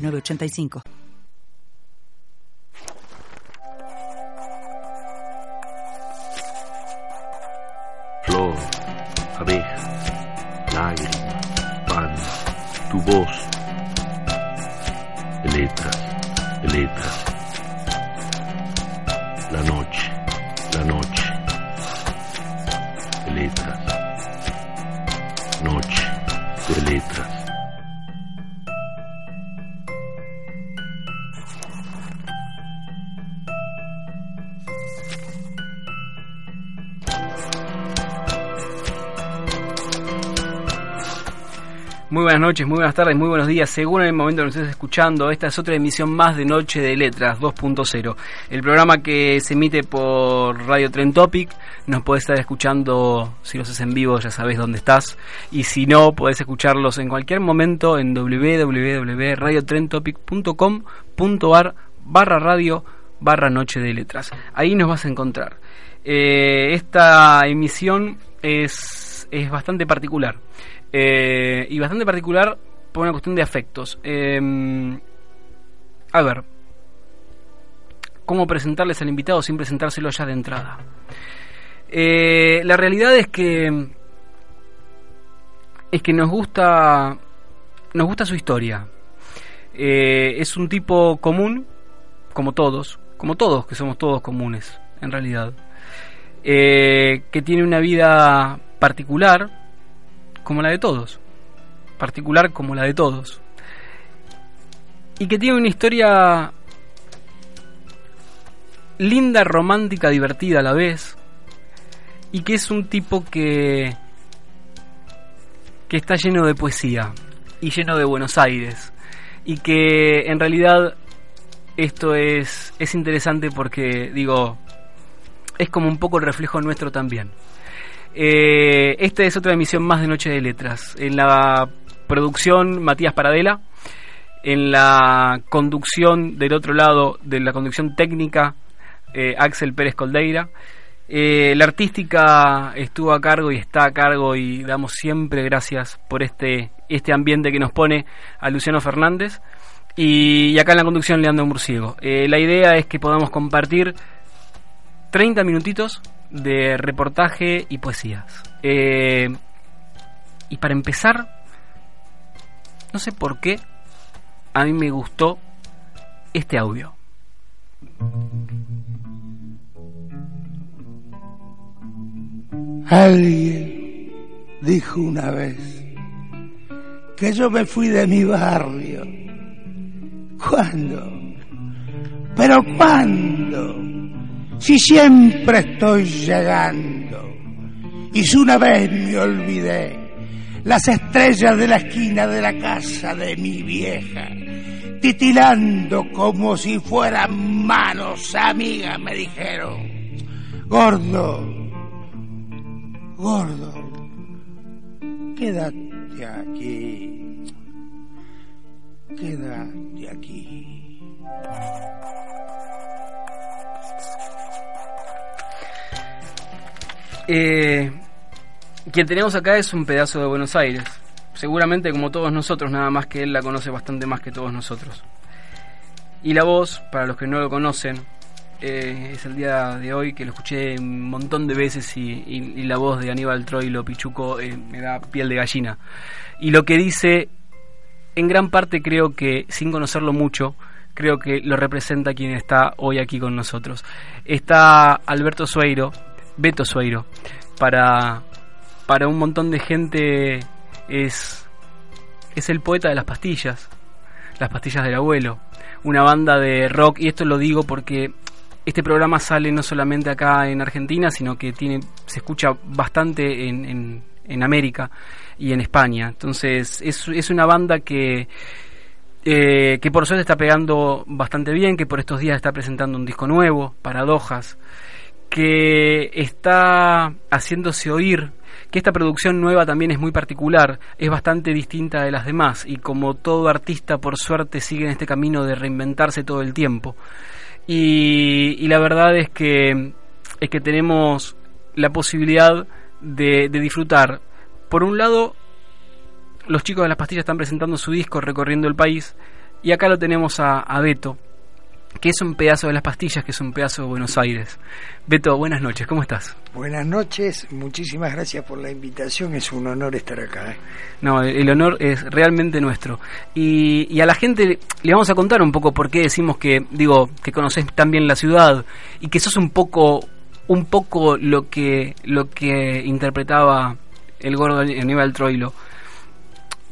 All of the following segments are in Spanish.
985. Flor, abeja, lágrima, pan, tu voz, letras, letras, Muy buenas noches, muy buenas tardes, muy buenos días. Según el momento que nos estés escuchando, esta es otra emisión más de Noche de Letras 2.0. El programa que se emite por Radio Tren Topic. Nos podés estar escuchando, si lo haces en vivo ya sabés dónde estás. Y si no, podés escucharlos en cualquier momento en www.radiotrentopic.com.ar barra radio barra Noche de Letras. Ahí nos vas a encontrar. Eh, esta emisión es, es bastante particular eh, y bastante particular por una cuestión de afectos. Em, a ver, ¿cómo presentarles al invitado sin presentárselo ya de entrada? Eh, la realidad es que es que nos gusta nos gusta su historia. Eh, es un tipo común, como todos, como todos, que somos todos comunes, en realidad. que tiene una vida particular, como la de todos, particular como la de todos, y que tiene una historia linda, romántica, divertida a la vez, y que es un tipo que que está lleno de poesía y lleno de Buenos Aires y que en realidad esto es es interesante porque digo es como un poco el reflejo nuestro también. Eh, esta es otra emisión más de Noche de Letras. En la producción, Matías Paradela. En la conducción del otro lado, de la conducción técnica, eh, Axel Pérez Coldeira. Eh, la artística estuvo a cargo y está a cargo y damos siempre gracias por este, este ambiente que nos pone a Luciano Fernández. Y, acá en la conducción Leandro Murciego. la idea es que podamos compartir 30 minutitos de reportaje y poesías. Eh, y para empezar, no sé por qué, a mí me gustó este audio. Alguien dijo una vez que yo me fui de mi barrio. ¿Cuándo? ¿Pero cuándo? Si siempre estoy llegando. Y si una vez me olvidé las estrellas de la esquina de la casa de mi vieja, titilando como si fueran manos amigas, me dijeron, gordo, gordo, quédate aquí, quédate aquí. Eh, quien tenemos acá es un pedazo de Buenos Aires. Seguramente como todos nosotros, nada más que él la conoce bastante más que todos nosotros. Y la voz, para los que no lo conocen, eh, es el día de hoy que lo escuché un montón de veces y, la voz de Aníbal Troilo Pichuco eh, me da piel de gallina. Y lo que dice, en gran parte creo que, sin conocerlo mucho, creo que lo representa quien está hoy aquí con nosotros. Está Alberto Sueiro, Beto Sueiro. Para, para un montón de gente es, es el poeta de las pastillas, las pastillas del abuelo, una banda de rock, y esto lo digo porque este programa sale no solamente acá en Argentina, sino que tiene, se escucha bastante en, en, América y en España. Entonces es, es una banda que, eh, que por suerte está pegando bastante bien, que por estos días está presentando un disco nuevo, Paradojas, que está haciéndose oír, que esta producción nueva también es muy particular, es bastante distinta de las demás y como todo artista por suerte sigue en este camino de reinventarse todo el tiempo. Y, la verdad es que, es que tenemos la posibilidad de, de disfrutar, por un lado, los chicos de las pastillas están presentando su disco recorriendo el país y acá lo tenemos a, Beto, que es un pedazo de las pastillas, que es un pedazo de Buenos Aires. Beto, buenas noches, ¿cómo estás? Buenas noches, muchísimas gracias por la invitación, es un honor estar acá. ¿eh? No, el, honor es realmente nuestro. Y, a la gente le vamos a contar un poco por qué decimos que, digo, que conoces tan bien la ciudad y que sos un poco, un poco lo que, lo que interpretaba el gordo Aníbal Troilo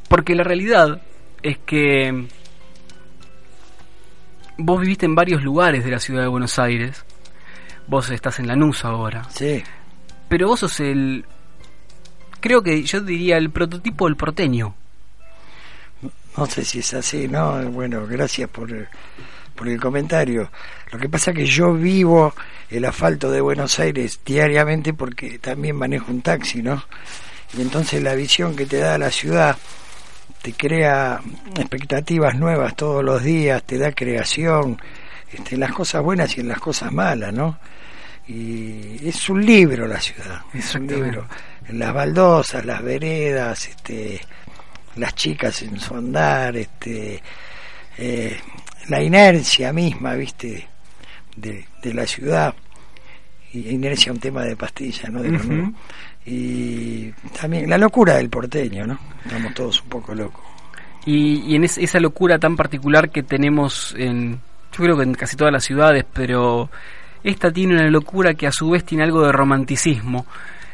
porque la realidad es que vos viviste en varios lugares de la ciudad de Buenos Aires. Vos estás en Lanús ahora. Sí. Pero vos sos el. Creo que yo diría el prototipo del porteño. No sé si es así, ¿no? Bueno, gracias por, por el comentario. Lo que pasa es que yo vivo el asfalto de Buenos Aires diariamente porque también manejo un taxi, ¿no? Y entonces la visión que te da la ciudad te crea expectativas nuevas todos los días, te da creación, este, en las cosas buenas y en las cosas malas, ¿no? Y es un libro la ciudad, es un libro. En las baldosas, las veredas, este, las chicas en su andar, este, eh, la inercia misma, viste, de, la ciudad. Y inercia un tema de pastilla, ¿no? y también la locura del porteño, ¿no? Estamos todos un poco locos. Y, en esa locura tan particular que tenemos en, yo creo que en casi todas las ciudades, pero esta tiene una locura que a su vez tiene algo de romanticismo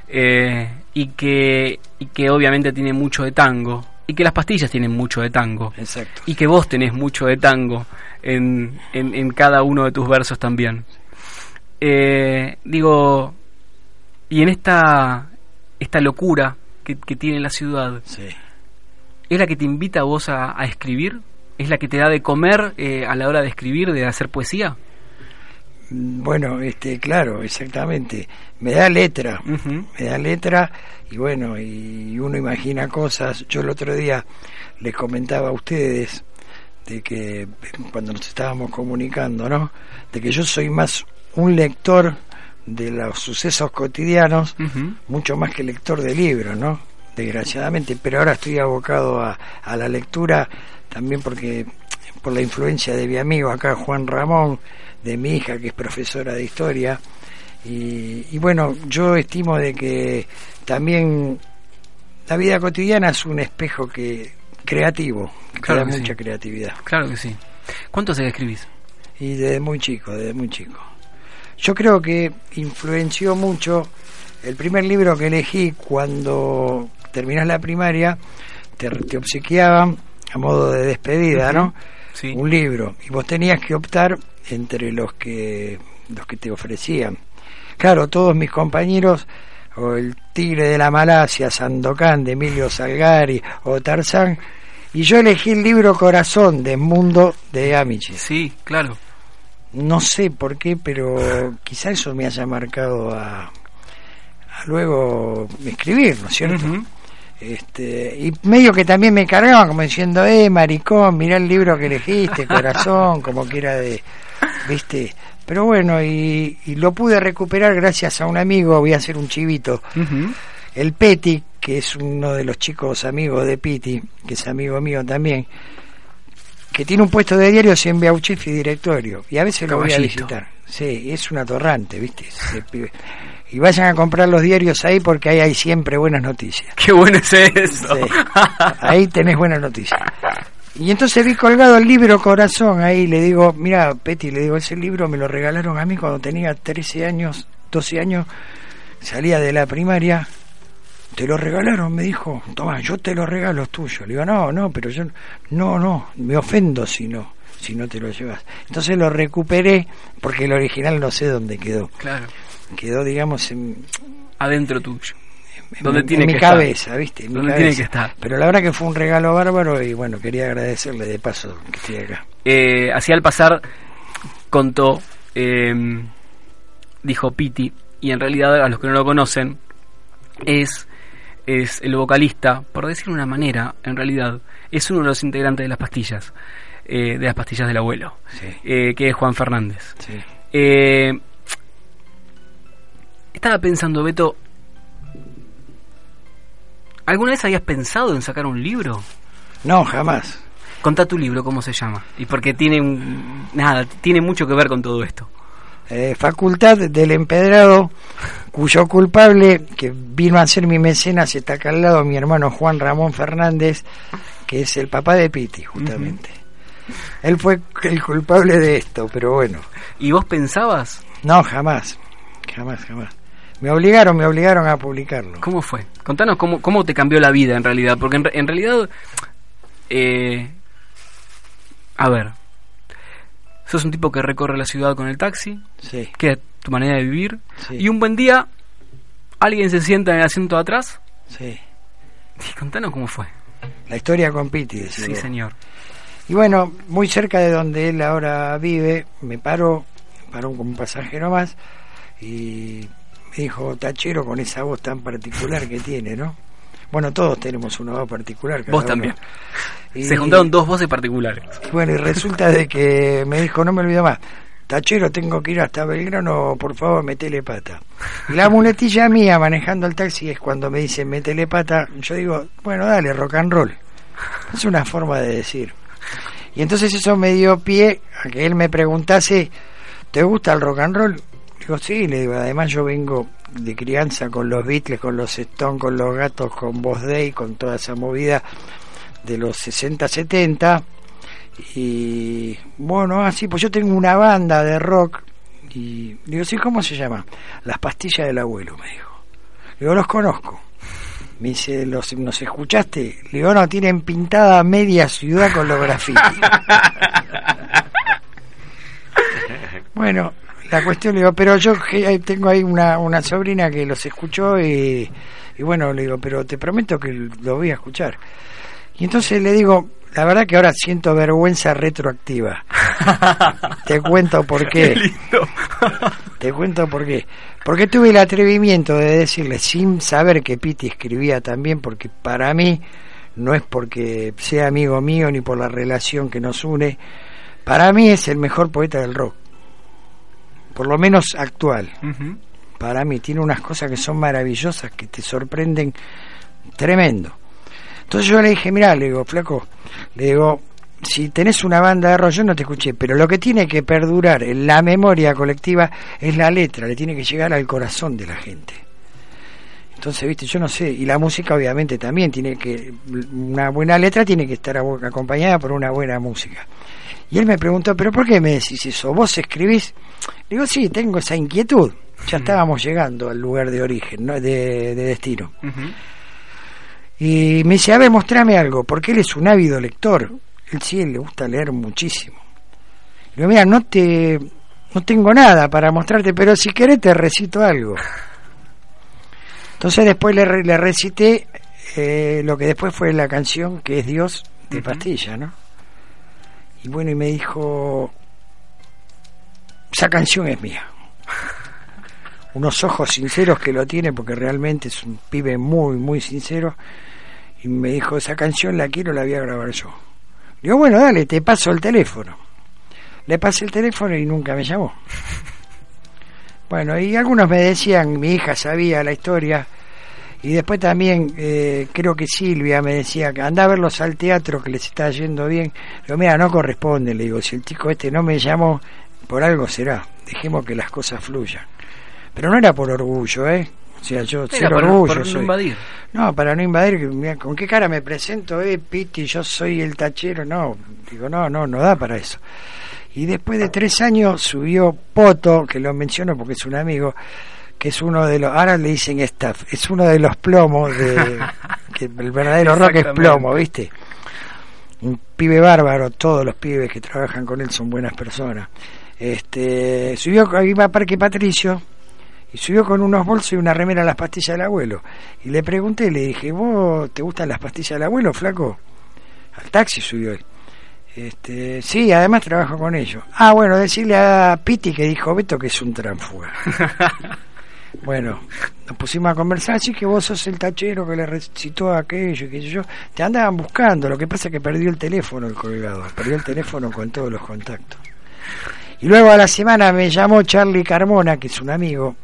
eh, y, que, y que obviamente tiene mucho de tango y que las pastillas tienen mucho de tango. Exacto. Y que vos tenés mucho de tango en, en, cada uno de tus versos también. Eh, digo, y en esta, esta locura que, tiene la ciudad, ¿es la que te invita a vos a, escribir? ¿Es la que te da de comer eh, a la hora de escribir, de hacer poesía? Mm, bueno, este, claro, exactamente. Me da letra, me da letra y bueno, y uno imagina cosas. Yo el otro día les comentaba a ustedes de que cuando nos estábamos comunicando, ¿no? De que yo soy más un lector de los sucesos cotidianos, mucho más que lector de libros, ¿no? Desgraciadamente, pero ahora estoy abocado a, a la lectura también porque por la influencia de mi amigo acá, Juan Ramón, de mi hija, que es profesora de historia, y, bueno, yo estimo de que también la vida cotidiana es un espejo que creativo, que da mucha creatividad. Claro que sí. ¿Cuánto se escribís? Y desde muy chico, desde muy chico. Yo creo que influenció mucho el primer libro que elegí cuando terminas la primaria, te, obsequiaban a modo de despedida, ¿no? Sí. Un libro y vos tenías que optar entre los que los que te ofrecían. Claro, todos mis compañeros o el Tigre de la Malasia, Sandokan de Emilio Salgari o Tarzán y yo elegí el libro Corazón de Mundo de Amici. Sí, claro no sé por qué, pero quizá eso me haya marcado a, luego escribir, ¿no es cierto? este, y medio que también me cargaban como diciendo, eh, maricón, mirá el libro que elegiste, corazón, como que era de, viste, pero bueno, y, lo pude recuperar gracias a un amigo, voy a hacer un chivito, el Peti, que es uno de los chicos amigos de Piti, que es amigo mío también, que tiene un puesto de diario en Beauchif y directorio, y a veces lo voy a visitar. Sí, es un atorrante, ¿viste? y vayan a comprar los diarios ahí porque ahí hay siempre buenas noticias. Qué bueno es eso. Ahí tenés buenas noticias. Y entonces vi colgado el libro Corazón ahí, le digo, mira, Peti, le digo, ese libro me lo regalaron a mí cuando tenía 13 años, 12 años, salía de la primaria te lo regalaron, me dijo, toma, yo te lo regalo, es tuyo. Le digo, no, no, pero yo, no, no, me ofendo si no, si no te lo llevas. Entonces lo recuperé, porque el original no sé dónde quedó. Claro. Quedó, digamos, en, adentro tuyo. donde tiene en mi que cabeza, estar. ¿viste? En mi cabeza. tiene que estar. Pero la verdad que fue un regalo bárbaro y bueno, quería agradecerle de paso que estoy acá. Eh, así al pasar contó, eh, dijo Piti, y en realidad a los que no lo conocen, es, es el vocalista, por decirlo de una manera, en realidad, es uno de los integrantes de las pastillas, eh, de las pastillas del abuelo, Sí, eh, que es Juan Fernández. sí. Eh, estaba pensando, Beto, ¿alguna vez habías pensado en sacar un libro? No, jamás. Contá tu libro, ¿cómo se llama? Y porque tiene un- nada, tiene mucho que ver con todo esto. Eh, facultad del empedrado, cuyo culpable, que vino a ser mi mecenas, está acá al lado, mi hermano Juan Ramón Fernández, que es el papá de Piti, justamente. Él fue el culpable de esto, pero bueno, ¿Y vos pensabas? no, jamás, jamás, jamás. Me obligaron, me obligaron a publicarlo. ¿Cómo fue? Contanos cómo, cómo te cambió la vida en realidad. Porque en, en realidad, eh, a ver, sos un tipo que recorre la ciudad con el taxi, Sí, que es tu manera de vivir, sí, y un buen día alguien se sienta en el asiento de atrás. sí. Y contanos cómo fue. La historia con Piti, Sí, vos. señor. Y bueno, muy cerca de donde él ahora vive, me paró, paró como un pasajero más y me dijo, tachero con esa voz tan particular que tiene, ¿no? Bueno, todos tenemos una voz particular. Vos también. Y- Se juntaron dos voces particulares. y bueno, y resulta de que me dijo, no me olvido más, tachero, tengo que ir hasta Belgrano, por favor, metele pata. Y la muletilla mía manejando el taxi es cuando me dicen metele pata, yo digo, bueno, dale, rock and roll. Es una forma de decir. Y entonces eso me dio pie a que él me preguntase, ¿te gusta el rock and roll? Digo, sí, le digo, además yo vengo de crianza con los Beatles, con los Stones, con los gatos, con Boss Day, con toda esa movida de los 60, 70. Y bueno, así, pues yo tengo una banda de rock. Y digo, sí, ¿cómo se llama? Las pastillas del abuelo, me dijo. Digo, los conozco. Me dice, ¿los, ¿nos escuchaste? Le digo, no, tienen pintada media ciudad con los grafitis. bueno, la cuestión, le digo, pero yo ahí tengo ahí una, una sobrina que los escuchó y, y bueno, le digo, pero te prometo que lo voy a escuchar. Y entonces le digo, la verdad que ahora siento vergüenza retroactiva. Te cuento por qué. Te cuento por qué. Porque tuve el atrevimiento de decirle, sin saber que Piti escribía también, porque para mí no es porque sea amigo mío ni por la relación que nos une, para mí es el mejor poeta del rock. Por lo menos actual. Para mí tiene unas cosas que son maravillosas, que te sorprenden tremendo. Entonces yo le dije, mira, le digo, flaco, le digo, si tenés una banda de rock, yo no te escuché, pero lo que tiene que perdurar en la memoria colectiva es la letra, le tiene que llegar al corazón de la gente. Entonces, viste, yo no sé, y la música obviamente también tiene que, una buena letra tiene que estar acompañada por una buena música. Y él me preguntó, pero ¿por qué me decís eso? ¿Vos escribís? Le digo, sí, tengo esa inquietud. Ya estábamos llegando al lugar de origen, ¿no? de, de destino. Y me dice, a ver, mostrame algo, porque él es un ávido lector. Él sí, le gusta leer muchísimo. Le digo, mira, no te, no tengo nada para mostrarte, pero si querés te recito algo. Entonces después le, le recité eh, lo que después fue la canción que es Dios de Ujú. Pastilla, ¿no? Y bueno, y me dijo, esa canción es mía. Unos ojos sinceros que lo tiene porque realmente es un pibe muy, muy sincero. Y me dijo, esa canción la quiero, la voy a grabar yo. Digo, bueno, dale, te paso el teléfono. Le pasé el teléfono y nunca me llamó. Bueno, y algunos me decían, mi hija sabía la historia, y después también eh, creo que Silvia me decía que anda a verlos al teatro que les está yendo bien. Digo, mira, no corresponde, le digo, si el chico este no me llamó, por algo será, dejemos que las cosas fluyan. Pero no era por orgullo, ¿eh? O sea, yo Era cero para- orgullo para no soy. invadir. No, para no invadir, ¿con qué cara me presento, eh, Piti? Yo soy el tachero. No, digo, no, no, no da para eso. Y después de tres años subió Poto, que lo menciono porque es un amigo, que es uno de los, ahora le dicen staff, es uno de los plomos de, que el verdadero rock es plomo, ¿viste? Un pibe bárbaro, todos los pibes que trabajan con él son buenas personas. Este, subió, iba a Parque Patricio, Y subió con unos bolsos y una remera a las pastillas del abuelo. Y le pregunté, le dije, ¿vos te gustan las pastillas del abuelo, flaco? Al taxi subió él. Este, sí, además trabajo con ellos. Ah, bueno, decirle a Piti que dijo Beto que es un transfuga. bueno, nos pusimos a conversar, así que vos sos el tachero que le recitó aquello sé yo. Te andaban buscando, lo que pasa es que perdió el teléfono el colgado, perdió el teléfono con todos los contactos. Y luego a la semana me llamó Charlie Carmona, que es un amigo,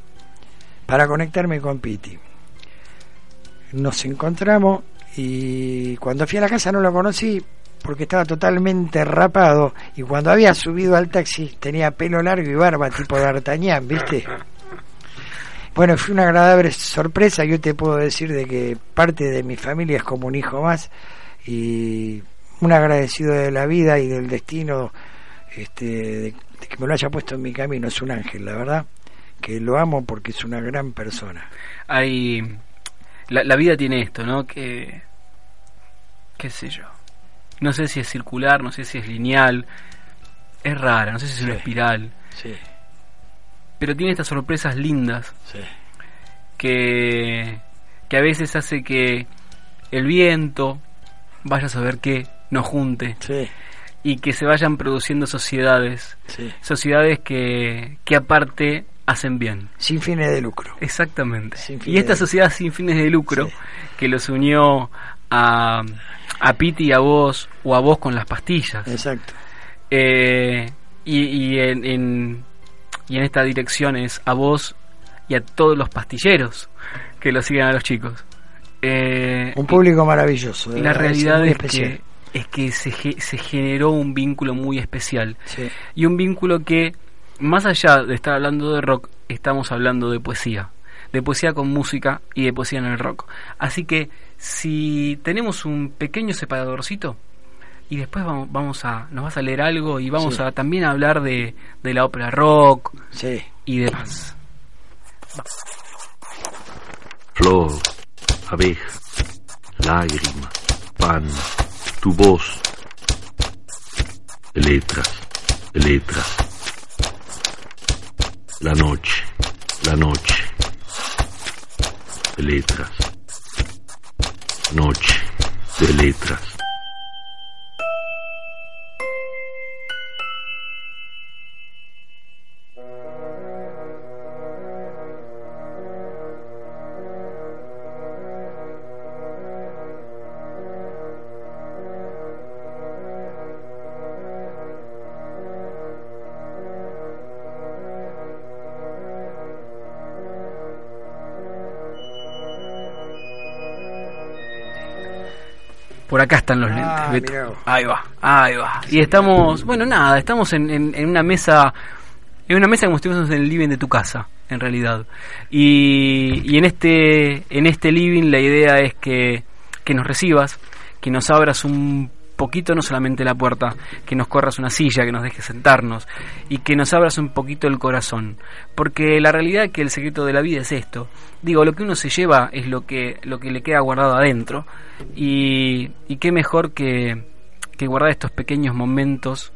para conectarme con Piti. Nos encontramos y cuando fui a la casa no lo conocí porque estaba totalmente rapado y cuando había subido al taxi tenía pelo largo y barba tipo D'Artagnan, ¿viste? Bueno, fue una agradable sorpresa. Yo te puedo decir de que parte de mi familia es como un hijo más y un agradecido de la vida y del destino este, de, que me lo haya puesto en mi camino. Es un ángel, la verdad, que lo amo porque es una gran persona. Hay. La, la vida tiene esto, ¿no? Que. qué sé yo no sé si es circular, no sé si es lineal. Es rara, no sé si es una espiral. Sí. Pero tiene estas sorpresas lindas. Que, que a veces hace que el viento, vaya a saber qué, nos junte. Y que se vayan produciendo sociedades. Sociedades que, que aparte hacen bien. Sin fines de lucro. Exactamente. y esta sociedad sin fines de lucro, que los unió a, a Piti y a vos, o a vos con las pastillas. Exacto. Eh, y, y, en, y en esta dirección es a vos y a todos los pastilleros que lo siguen a los chicos. Eh, un público maravilloso. Y la realidad es, que, es que se, se generó un vínculo muy especial. Y un vínculo que, más allá de estar hablando de rock, estamos hablando de poesía. De poesía con música y de poesía en el rock. Así que si tenemos un pequeño separadorcito y después vamos, vamos a nos vas a leer algo y vamos a también a hablar de, de la ópera rock sí. y demás. Flor, abeja, lágrima, pan, tu voz, letras, letras, la noche, la noche, letras Noche de letras. Por acá están los ah, lentes. Ahí va, ahí va. Y estamos, bueno, nada, estamos en, en, una mesa, en una mesa como si estuviésemos en el living de tu casa, en realidad. Y, y en este, en este living la idea es que, que nos recibas, que nos abras un poquito no solamente la puerta, que nos corras una silla, que nos dejes sentarnos y que nos abras un poquito el corazón, porque la realidad es que el secreto de la vida es esto. Digo, lo que uno se lleva es lo que lo que le queda guardado adentro y, qué mejor que, que guardar estos pequeños momentos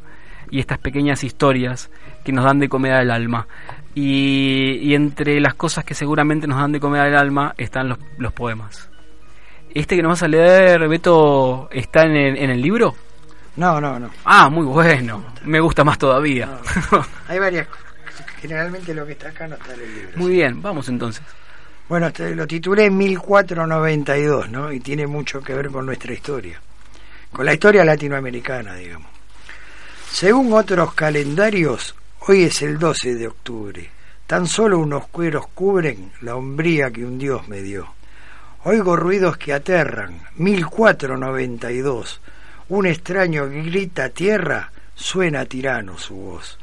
y estas pequeñas historias que nos dan de comer al alma. Y, y, entre las cosas que seguramente nos dan de comer al alma están los, los poemas. ¿Este que nos vas a leer, Beto, está en el, en el libro? No, no, no. Ah, muy bueno. Me gusta más todavía. Hay varias Generalmente lo que está acá no está en el libro. Muy bien, vamos entonces. Bueno, lo titulé 1492, ¿no? Y tiene mucho que ver con nuestra historia. Con la historia latinoamericana, digamos. Según otros calendarios, hoy es el 12 de octubre. Tan solo unos cueros cubren la hombría que un dios me dio. Oigo ruidos que aterran. 1492. Un extraño grita tierra, suena tirano su voz.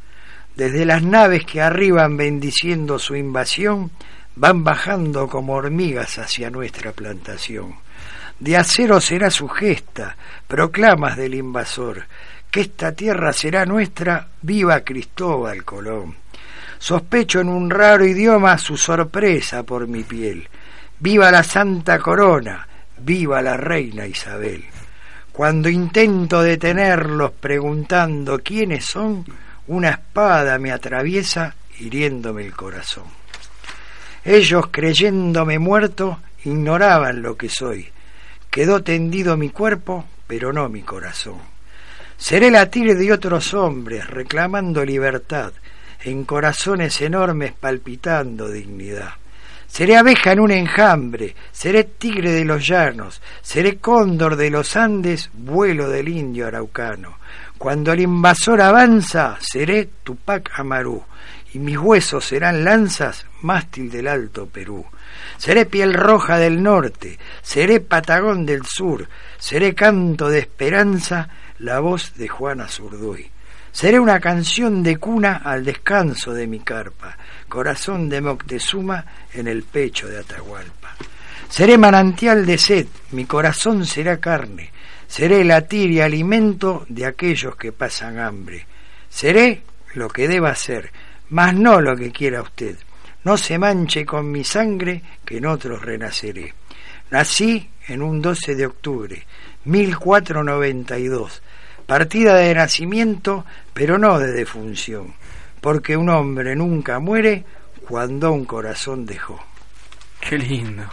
Desde las naves que arriban bendiciendo su invasión, van bajando como hormigas hacia nuestra plantación. De acero será su gesta, proclamas del invasor, que esta tierra será nuestra, viva Cristóbal Colón. Sospecho en un raro idioma su sorpresa por mi piel Viva la Santa Corona, viva la Reina Isabel. Cuando intento detenerlos preguntando quiénes son, una espada me atraviesa hiriéndome el corazón. Ellos, creyéndome muerto, ignoraban lo que soy. Quedó tendido mi cuerpo, pero no mi corazón. Seré latir de otros hombres, reclamando libertad, en corazones enormes palpitando dignidad. Seré abeja en un enjambre, seré tigre de los llanos, seré cóndor de los Andes, vuelo del indio araucano. Cuando el invasor avanza, seré Tupac Amarú, y mis huesos serán lanzas, mástil del Alto Perú. Seré piel roja del norte, seré Patagón del sur, seré canto de esperanza, la voz de Juana Zurduy. Seré una canción de cuna al descanso de mi carpa, corazón de Moctezuma en el pecho de Atahualpa. Seré manantial de sed, mi corazón será carne, seré latir y alimento de aquellos que pasan hambre. Seré lo que deba ser, mas no lo que quiera usted. No se manche con mi sangre, que en otros renaceré. Nací en un 12 de octubre, 1492 partida de nacimiento, pero no de defunción, porque un hombre nunca muere cuando un corazón dejó. Qué lindo.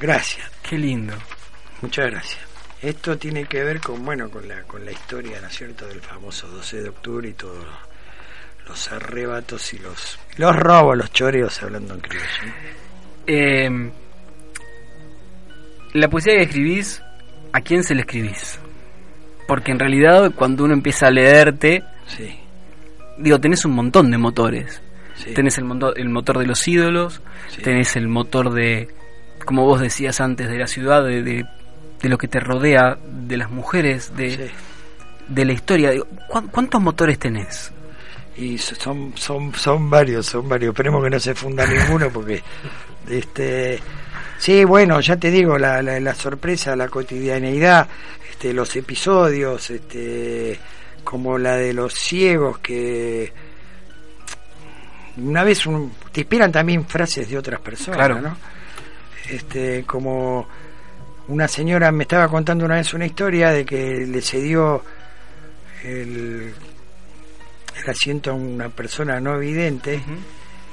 Gracias. Qué lindo. Muchas gracias. Esto tiene que ver con bueno con la con la historia, ¿no es cierto?, del famoso 12 de octubre y todos los arrebatos y los los robos, los choreos hablando en criollo. Eh, la poesía que escribís, ¿a quién se le escribís? Porque en realidad cuando uno empieza a leerte, Sí. digo, tenés un montón de motores. sí. Tenés el, motor, el motor de los ídolos, Sí. tenés el motor de, como vos decías antes, de la ciudad, de, de, de lo que te rodea, de las mujeres, de, de la historia. Digo, ¿cuán- ¿Cuántos motores tenés? y so- son son son varios son varios esperemos que no se funda ninguno porque este sí bueno ya te digo la, la, la sorpresa la cotidianeidad este los episodios este como la de los ciegos que una vez un- te inspiran también frases de otras personas Claro. ¿no? este como una señora me estaba contando una vez una historia de que le cedió el, el asiento a una persona no vidente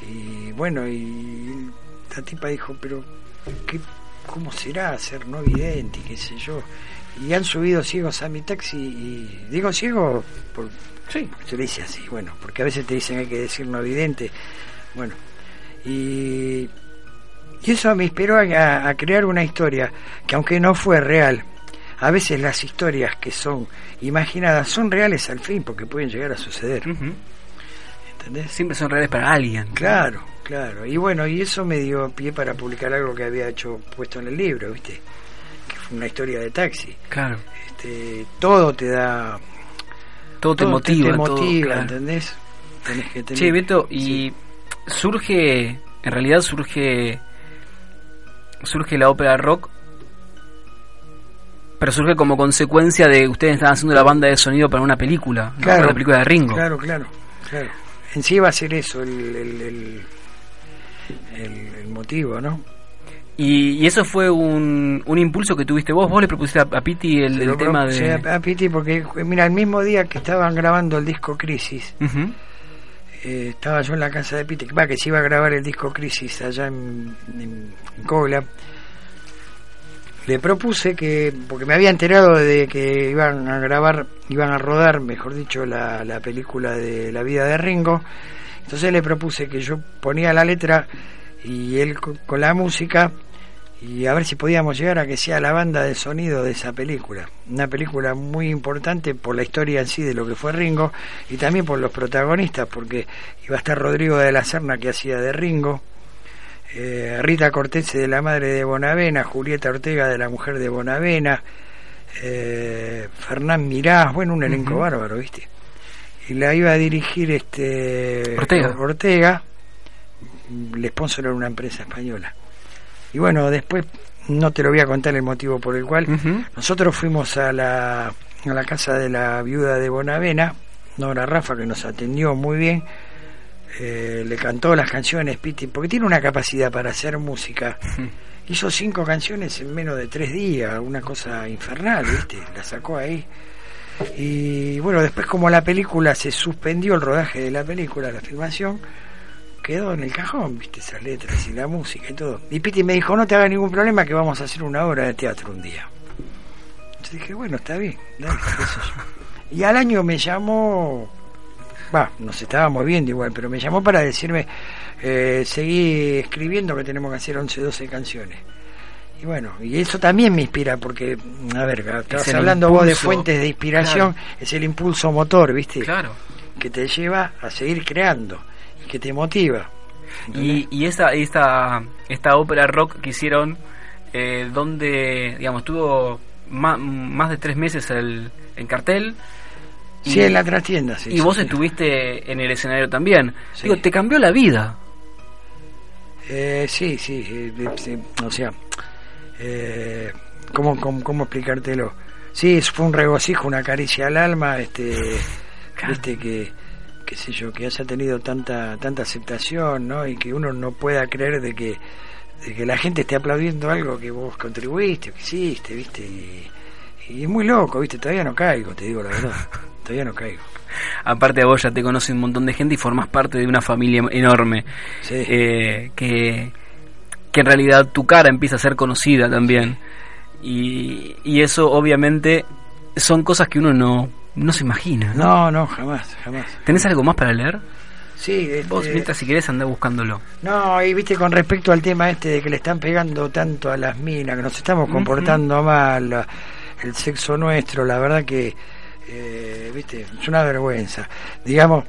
y bueno y la tipa dijo pero ¿qué, cómo será ser no vidente y qué sé yo y han subido ciegos a mi taxi y digo ciego por Sí. se dice así bueno porque a veces te dicen hay que decir no vidente bueno y y eso me inspiró a, a crear una historia que aunque no fue real, a veces las historias que son imaginadas son reales al fin porque pueden llegar a suceder. ¿Entendés? Siempre son reales para alguien. Claro, claro. Y bueno, y eso me dio pie para publicar algo que había hecho puesto en el libro, ¿viste? Una historia de taxi. Claro. Este, todo te da Todo te todo motiva. te, todo, motiva, claro. ¿entendés? Tenés que tener Che, Beto, y surge, en realidad surge, surge la ópera rock, pero surge como consecuencia de que ustedes estaban haciendo la banda de sonido para una película, ¿no? para la película de Ringo. Claro, claro, claro. En sí va a ser eso el, el, el, el- el motivo, ¿no? Y, y eso fue un, un impulso que tuviste vos, vos le propusiste a, a Piti el, tema de... a, a Piti porque, mira, el mismo día que estaban grabando el disco Crisis, eh, estaba yo en la casa de Piti, va, que se iba a grabar el disco Crisis allá en, en, en Cogla. Le propuse que, porque me había enterado de que iban a grabar, iban a rodar, mejor dicho, la, la película de la vida de Ringo, entonces le propuse que yo ponía la letra y él co- con la música y a ver si podíamos llegar a que sea la banda de sonido de esa película. Una película muy importante por la historia en sí de lo que fue Ringo y también por los protagonistas, porque iba a estar Rodrigo de la Serna que hacía de Ringo, eh, Rita Cortese de la madre de Bonavena, Julieta Ortega de la mujer de Bonavena, eh, Fernán Mirás, bueno, un elenco Ujú. bárbaro, ¿viste? Y la iba a dirigir este Ortega. Ortega, el sponsor era una empresa española. Y bueno, después no te lo voy a contar el motivo por el cual nosotros fuimos a la, a la casa de la viuda de Bonavena, Nora Rafa, que nos atendió muy bien. Eh, le cantó las canciones, Piti, porque tiene una capacidad para hacer música. Hizo cinco canciones en menos de tres días, una cosa infernal, ¿viste? La sacó ahí. Y bueno, después como la película se suspendió el rodaje de la película, la filmación, quedó en el cajón, viste, esas letras y la música y todo. Y Piti me dijo, no te hagas ningún problema que vamos a hacer una obra de teatro un día. Yo dije, bueno, está bien, dale, sé yo. Y al año me llamó, va, nos estábamos viendo igual, pero me llamó para decirme, eh, seguí escribiendo que tenemos que hacer 11, 12 canciones. Y bueno, y eso también me inspira, porque, a ver, estabas hablando vos de fuentes de inspiración, es el impulso motor, ¿viste? Claro. Que te lleva a seguir creando que te motiva. Y, y esa, esta, esta ópera rock que hicieron, eh, donde, digamos, tuvo ma- más de tres meses el, en cartel. y- Sí, en la trastienda, sí. y vos sí. estuviste en el escenario también. Digo, te cambió la vida. Eh, sí, sí, eh, sí, o sea, eh, ¿cómo, cómo, cómo explicártelo? Sí, fue un regocijo, una caricia al alma, este, viste que, qué sé yo, que haya tenido tanta, tanta aceptación, ¿no? Y que uno no pueda creer de que, de que la gente esté aplaudiendo algo que vos contribuiste o que hiciste, viste, y, y es muy loco, viste, todavía no caigo, te digo la verdad, todavía no caigo. Aparte a vos ya te conoce un montón de gente y formás parte de una familia enorme. Sí. Eh, que, que en realidad tu cara empieza a ser conocida también. Y, y eso obviamente son cosas que uno no, no se imagina. ¿no? No, no, jamás, jamás. ¿Tenés algo más para leer? Sí, Vos este, mientras si querés andá buscándolo. No, y viste con respecto al tema este de que le están pegando tanto a las minas, que nos estamos comportando mal, la- el sexo nuestro, la verdad que, eh, viste, es una vergüenza. Digamos,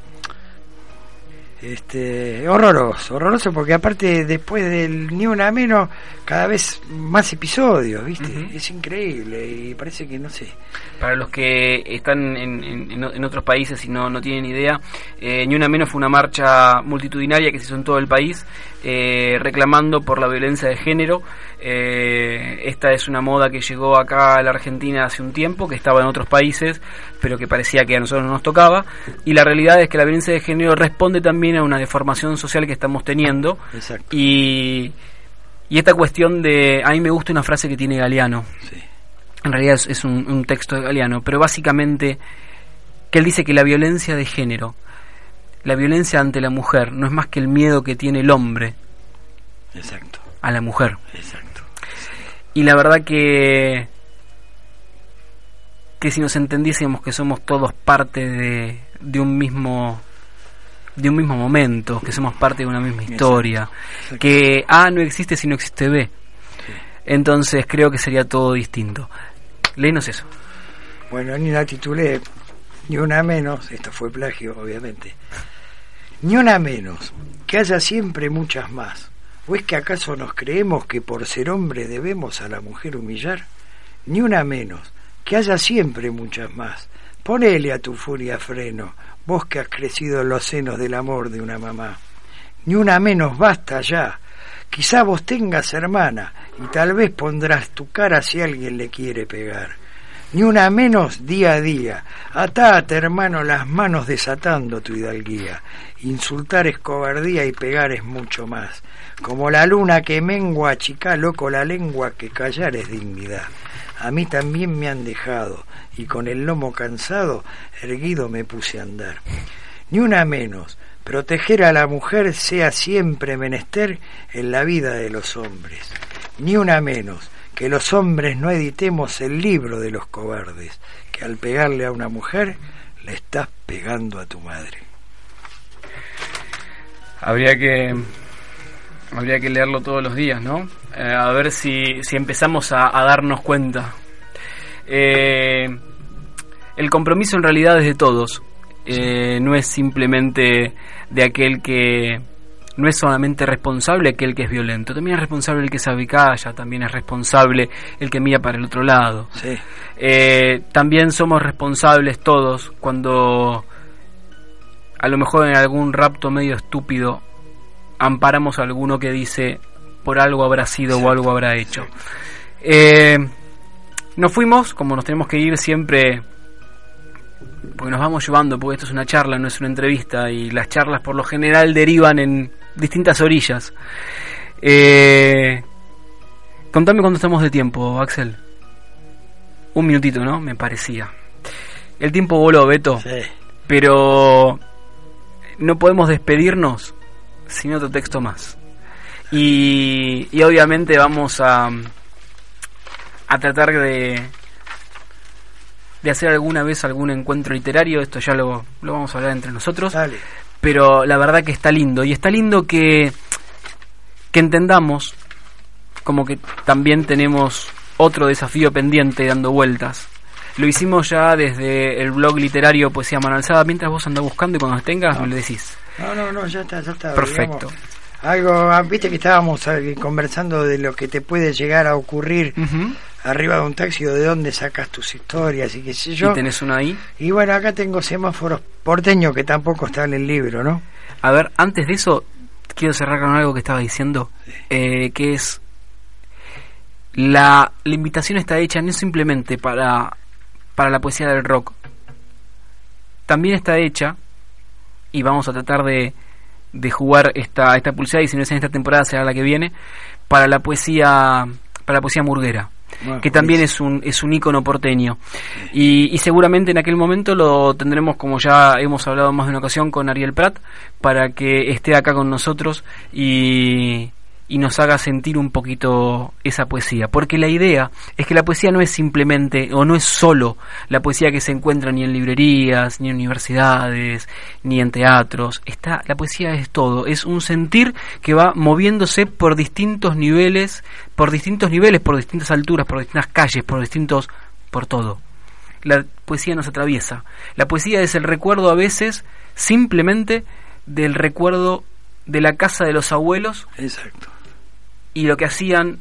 este, horroroso, horroroso porque aparte después del ni una menos, cada vez más episodios, viste, es increíble y parece que no sé. Para los que están en, en- en- en otros países y no, no tienen idea, eh, Ni Una Menos fue una marcha multitudinaria que se hizo en todo el país eh, reclamando por la violencia de género. Eh, esta es una moda que llegó acá a la Argentina hace un tiempo, que estaba en otros países, pero que parecía que a nosotros no nos tocaba. Y la realidad es que la violencia de género responde también a una deformación social que estamos teniendo. Exacto. Y, y esta cuestión de... A mí me gusta una frase que tiene Galeano Sí. en realidad es, es un, un texto de Galeano, pero básicamente que él dice que la violencia de género, la violencia ante la mujer, no es más que el miedo que tiene el hombre Exacto, a la mujer. exacto. Y la verdad que que si nos entendiésemos que somos todos parte de, de un mismo de un mismo momento, que somos parte de una misma historia, exacto. que A no existe si no existe B. Entonces creo que sería todo distinto. Léenos eso. Bueno, ni la titulé, ni una menos, esto fue plagio, obviamente. Ni una menos, que haya siempre muchas más. ¿O es que acaso nos creemos que por ser hombre debemos a la mujer humillar? Ni una menos, que haya siempre muchas más. Ponele a tu furia freno, vos que has crecido en los senos del amor de una mamá. Ni una menos, basta ya. Quizá vos tengas hermana y tal vez pondrás tu cara si alguien le quiere pegar ni una menos día a día. Atate, hermano, las manos desatando tu hidalguía. Insultar es cobardía y pegar es mucho más. Como la luna que mengua, achica loco la lengua, que callar es dignidad. A mí también me han dejado, y con el lomo cansado, erguido me puse a andar. Ni una menos, proteger a la mujer sea siempre menester en la vida de los hombres. Ni una menos, que los hombres no editemos el libro de los cobardes, que al pegarle a una mujer le estás pegando a tu madre. Habría que habría que leerlo todos los días, ¿no? Eh, a ver si, si empezamos a, a darnos cuenta. Eh, el compromiso en realidad es de todos. Eh, no es simplemente de aquel que no es solamente responsable aquel que es violento, también es responsable el que se abicalla, también es responsable el que mira para el otro lado. Sí, Eh, también somos responsables todos cuando a lo mejor en algún rapto medio estúpido amparamos a alguno que dice por algo habrá sido o algo habrá hecho. Eh, nos fuimos, como nos tenemos que ir siempre, porque nos vamos llevando, porque esto es una charla, no es una entrevista, y las charlas por lo general derivan en distintas orillas. Eh, contame cuándo estamos de tiempo, Axel. Un minutito, ¿no? Me parecía. El tiempo voló, Beto, sí. pero no podemos despedirnos sin otro texto más. Y, y obviamente vamos a, a tratar de, de hacer alguna vez algún encuentro literario, esto ya lo, lo vamos a hablar entre nosotros. Dale. Pero la verdad que está lindo, y está lindo que, que entendamos como que también tenemos otro desafío pendiente dando vueltas. Lo hicimos ya desde el blog literario Poesía Mano Alzada, mientras vos andás buscando y cuando tengas me lo decís. No, no, no, ya está, ya está. Perfecto. digamos. algo, ah, viste que estábamos eh, conversando de lo que te puede llegar a ocurrir Ujú. Arriba de un taxi o de dónde sacas tus historias y qué sé yo. ¿Y tenés una ahí? Y bueno, acá tengo semáforos porteños que tampoco está en el libro, ¿no? A ver, antes de eso, quiero cerrar con algo que estaba diciendo, eh, que es la, la invitación está hecha no simplemente para, para la poesía del rock, también está hecha, y vamos a tratar de, de jugar esta, esta pulsada, y si no es en esta temporada será la que viene, para la poesía, para la poesía murguera Bueno, que también es un, es un ícono porteño. Y, y seguramente en aquel momento lo tendremos, como ya hemos hablado más de una ocasión, con Ariel Prat, para que esté acá con nosotros y, y nos haga sentir un poquito esa poesía. Porque la idea es que la poesía no es simplemente, o no es solo la poesía que se encuentra ni en librerías, ni en universidades, ni en teatros. Está, la poesía es todo, es un sentir que va moviéndose por distintos niveles, por distintos niveles, por distintas alturas, por distintas calles, por distintos, por todo. La poesía nos atraviesa. La poesía es el recuerdo a veces simplemente del recuerdo de la casa de los abuelos Exacto. Y lo que hacían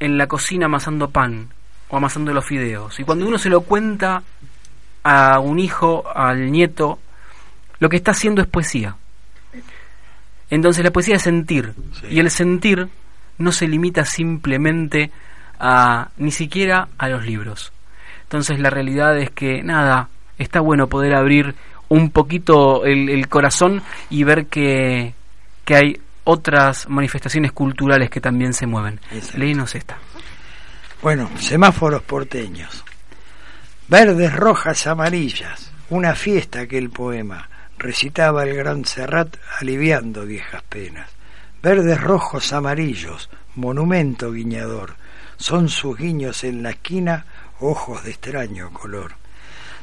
en la cocina amasando pan o amasando los fideos. Y cuando uno se lo cuenta a un hijo, al nieto, lo que está haciendo es poesía. Entonces la poesía es sentir. Sí. Y el sentir no se limita simplemente a ni siquiera a los libros. Entonces la realidad es que nada, está bueno poder abrir un poquito el, el corazón y ver que, que hay otras manifestaciones culturales que también se mueven. Léenos esta. Bueno, semáforos porteños. Verdes, rojas, amarillas. Una fiesta aquel poema. Recitaba el gran Serrat aliviando viejas penas. Verdes, rojos, amarillos. Monumento guiñador. Son sus guiños en la esquina, ojos de extraño color.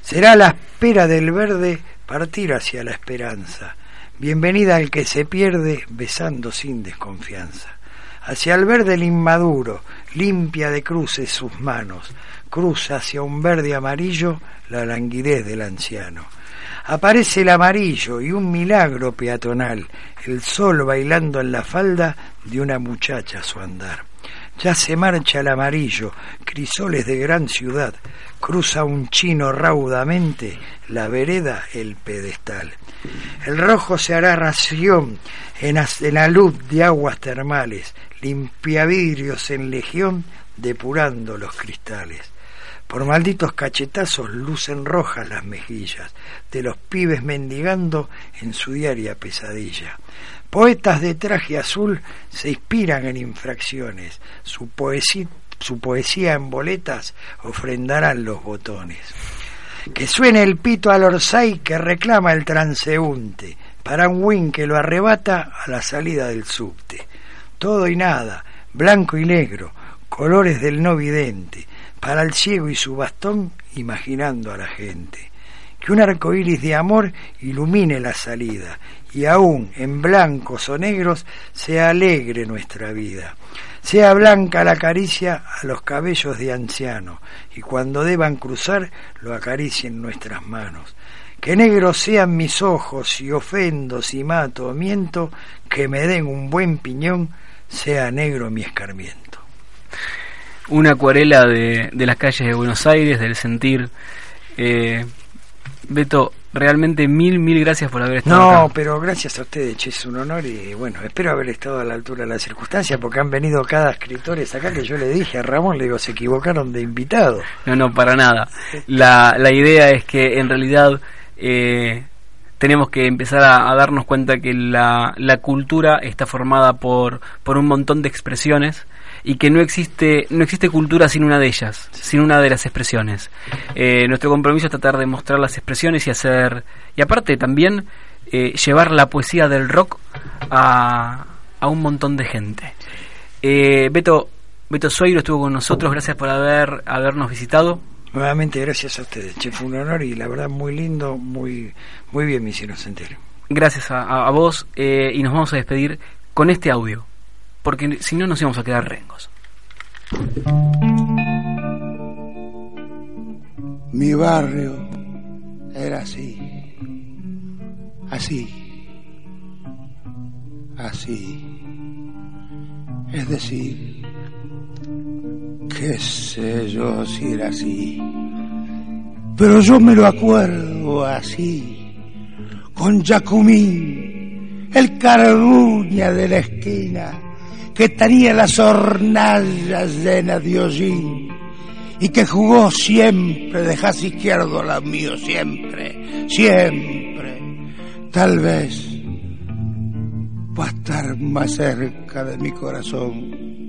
Será la espera del verde partir hacia la esperanza. Bienvenida al que se pierde besando sin desconfianza. Hacia el verde el inmaduro, limpia de cruces sus manos, cruza hacia un verde amarillo la languidez del anciano. Aparece el amarillo y un milagro peatonal, el sol bailando en la falda de una muchacha a su andar. Ya se marcha el amarillo, crisoles de gran ciudad, cruza un chino raudamente la vereda el pedestal. El rojo se hará ración en, la luz de aguas termales, limpia vidrios en legión, depurando los cristales. Por malditos cachetazos lucen rojas las mejillas de los pibes mendigando en su diaria pesadilla. Poetas de traje azul se inspiran en infracciones, su poesía, en boletas ofrendarán los botones. Que suene el pito al orsay que reclama el transeúnte, para un win que lo arrebata a la salida del subte. Todo y nada, blanco y negro, colores del no vidente, para el ciego y su bastón imaginando a la gente. Que un arco iris de amor ilumine la salida, y aún en blancos o negros sea alegre nuestra vida. Sea blanca la caricia a los cabellos de anciano, y cuando deban cruzar lo acaricien nuestras manos. Que negros sean mis ojos, si ofendo, si mato o miento, que me den un buen piñón, sea negro mi escarmiento. Una acuarela de, de las calles de Buenos Aires, del sentir. Eh, Beto, realmente mil, mil gracias por haber estado No, acá. pero gracias a ustedes, che, es un honor y bueno, espero haber estado a la altura de las circunstancias porque han venido cada escritores acá que yo le dije a Ramón, le digo, se equivocaron de invitado. No, no, para nada. La, la idea es que en realidad eh, tenemos que empezar a, a darnos cuenta que la, la cultura está formada por, por un montón de expresiones y que no existe no existe cultura sin una de ellas, sin una de las expresiones. Eh, nuestro compromiso es tratar de mostrar las expresiones y hacer y aparte también eh, llevar la poesía del rock a, a un montón de gente. Eh, Beto, Beto Sueiro estuvo con nosotros, gracias por haber habernos visitado. Nuevamente gracias a ustedes, che, fue un honor y la verdad muy lindo, muy, muy bien me hicieron sentir. Gracias a, a vos eh, y nos vamos a despedir con este audio, porque si no nos íbamos a quedar rengos. Mi barrio era así, así, así. Es decir, qué sé yo si era así, pero yo me lo acuerdo así, con Jacumín, el carbuña de la esquina, que tenía las hornallas llenas de hollín y que jugó siempre de jazz izquierdo la mío, siempre, siempre. Tal vez va a estar más cerca de mi corazón